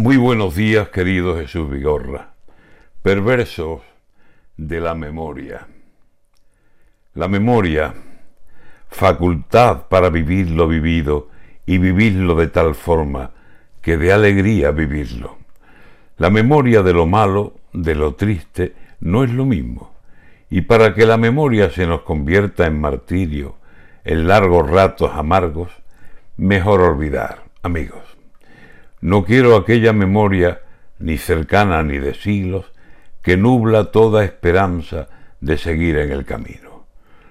Muy buenos días, querido Jesús Vigorra. Perversos de la memoria. La memoria, facultad para vivir lo vivido y vivirlo de tal forma que de alegría vivirlo. La memoria de lo malo, de lo triste, no es lo mismo. Y para que la memoria se nos convierta en martirio, en largos ratos amargos, mejor olvidar, amigos. No quiero aquella memoria, ni cercana ni de siglos, que nubla toda esperanza de seguir en el camino.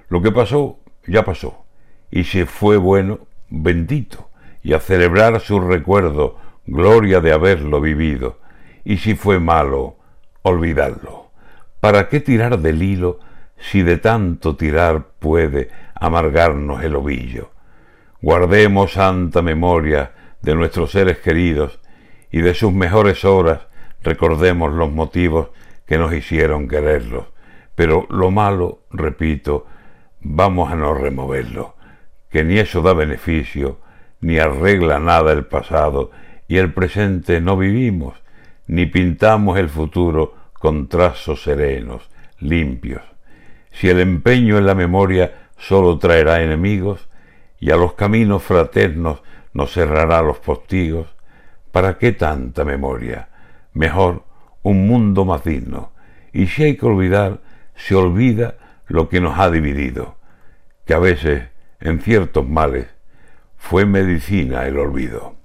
Lo que pasó, ya pasó, y si fue bueno, bendito, y a celebrar su recuerdo, gloria de haberlo vivido, y si fue malo, olvidarlo. ¿Para qué tirar del hilo si de tanto tirar puede amargarnos el ovillo? Guardemos santa memoria de nuestros seres queridos y de sus mejores horas recordemos los motivos que nos hicieron quererlos. Pero lo malo, repito, vamos a no removerlo, que ni eso da beneficio, ni arregla nada el pasado, y el presente no vivimos, ni pintamos el futuro con trazos serenos, limpios. Si el empeño en la memoria solo traerá enemigos, y a los caminos fraternos nos cerrará los postigos, ¿para qué tanta memoria? Mejor un mundo más digno. Y si hay que olvidar, se olvida lo que nos ha dividido, que a veces, en ciertos males, fue medicina el olvido.